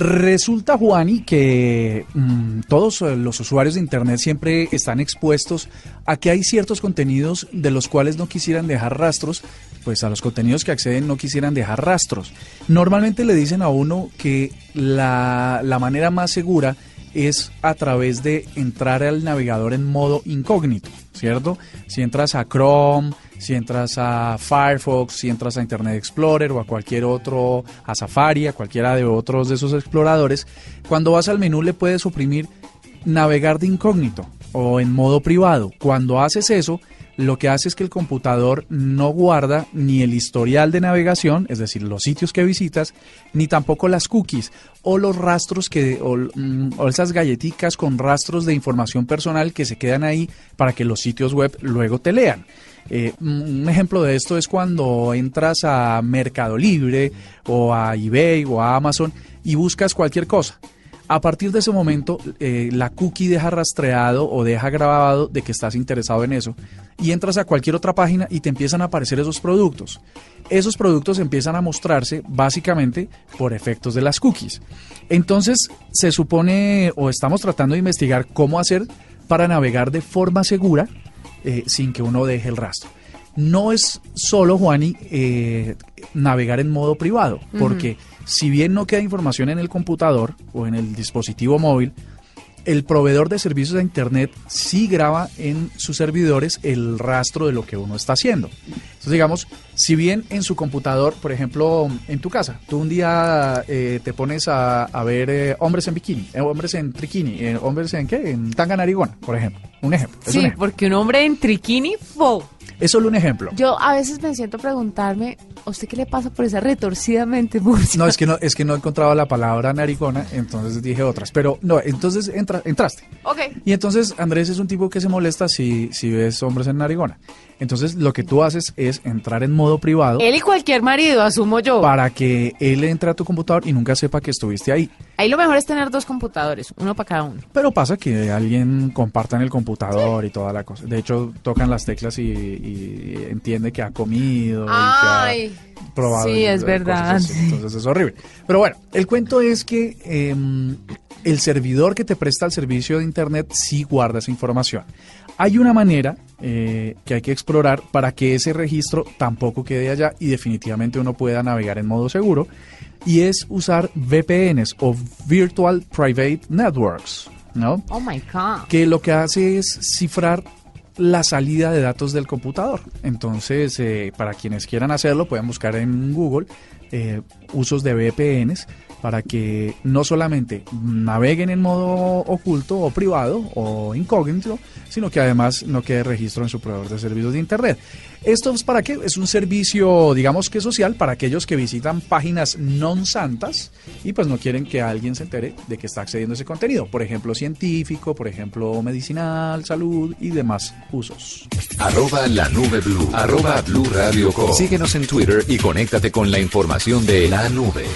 Resulta, Juani, que mm, todos eh, los usuarios de Internet siempre están expuestos a que hay ciertos contenidos de los cuales no quisieran dejar rastros, pues a los contenidos que acceden no quisieran dejar rastros. Normalmente le dicen a uno que la, la manera más segura es a través de entrar al navegador en modo incógnito, ¿cierto? Si entras a Chrome, si entras a Firefox, si entras a Internet Explorer o a cualquier otro, a Safari, a cualquiera de otros de esos exploradores, cuando vas al menú le puedes oprimir navegar de incógnito o en modo privado. Cuando haces eso, lo que hace es que el computador no guarda ni el historial de navegación, es decir, los sitios que visitas, ni tampoco las cookies o los rastros que o, mm, o esas galletitas con rastros de información personal que se quedan ahí para que los sitios web luego te lean. Eh, un ejemplo de esto es cuando entras a Mercado Libre o a eBay o a Amazon y buscas cualquier cosa. A partir de ese momento, eh, la cookie deja rastreado o deja grabado de que estás interesado en eso y entras a cualquier otra página y te empiezan a aparecer esos productos. Esos productos empiezan a mostrarse básicamente por efectos de las cookies. Entonces, se supone o estamos tratando de investigar cómo hacer para navegar de forma segura eh, sin que uno deje el rastro. No es solo, Juani, eh, navegar en modo privado, porque si bien no queda información en el computador o en el dispositivo móvil, el proveedor de servicios de Internet sí graba en sus servidores el rastro de lo que uno está haciendo. Entonces, digamos, si bien en su computador, por ejemplo, en tu casa, tú un día eh, te pones a, a ver eh, hombres en bikini, eh, hombres en triquini, hombres en qué, en tanga narigona, por ejemplo. Un ejemplo. Sí, un ejemplo. porque un hombre en triquini, fo. Es solo un ejemplo. Yo a veces me siento a preguntarme, ¿a usted qué le pasa por esa retorcidamente, Murcia? No, es que no, es que no encontraba la palabra narigona, entonces dije otras. Pero no, entonces entra, entraste. Ok. Y entonces Andrés es un tipo que se molesta si, si ves hombres en narigona. Entonces lo que tú haces es entrar en modo privado Él y cualquier marido, asumo yo. para que él entre a tu computador y nunca sepa que estuviste ahí. Ahí lo mejor es tener dos computadores, uno para cada uno. Pero pasa que alguien comparta en el computador y toda la cosa. De hecho, tocan las teclas y, y entiende que ha comido Ay, y que ha probado. sí, es verdad. Entonces es horrible. Pero bueno, el cuento es que em, el servidor que te presta el servicio de Internet sí guarda esa información. Hay una manera eh, que hay que explorar para que ese registro tampoco quede allá y definitivamente uno pueda navegar en modo seguro y es usar VPNs o Virtual Private Networks, ¿no? Oh my God. Que lo que hace es cifrar la salida de datos del computador. Entonces, eh, para quienes quieran hacerlo, pueden buscar en Google eh, usos de VPNs para que no solamente naveguen en modo oculto o privado o incógnito, sino que además no quede registro en su proveedor de servicios de Internet. ¿Esto es para qué? Es un servicio, digamos que social, para aquellos que visitan páginas non santas y pues no quieren que alguien se entere de que está accediendo a ese contenido. Por ejemplo, científico, por ejemplo, medicinal, salud y demás usos. Arroba la nube blue. Arroba blue radio com. Síguenos en Twitter y conéctate con la información de la nube.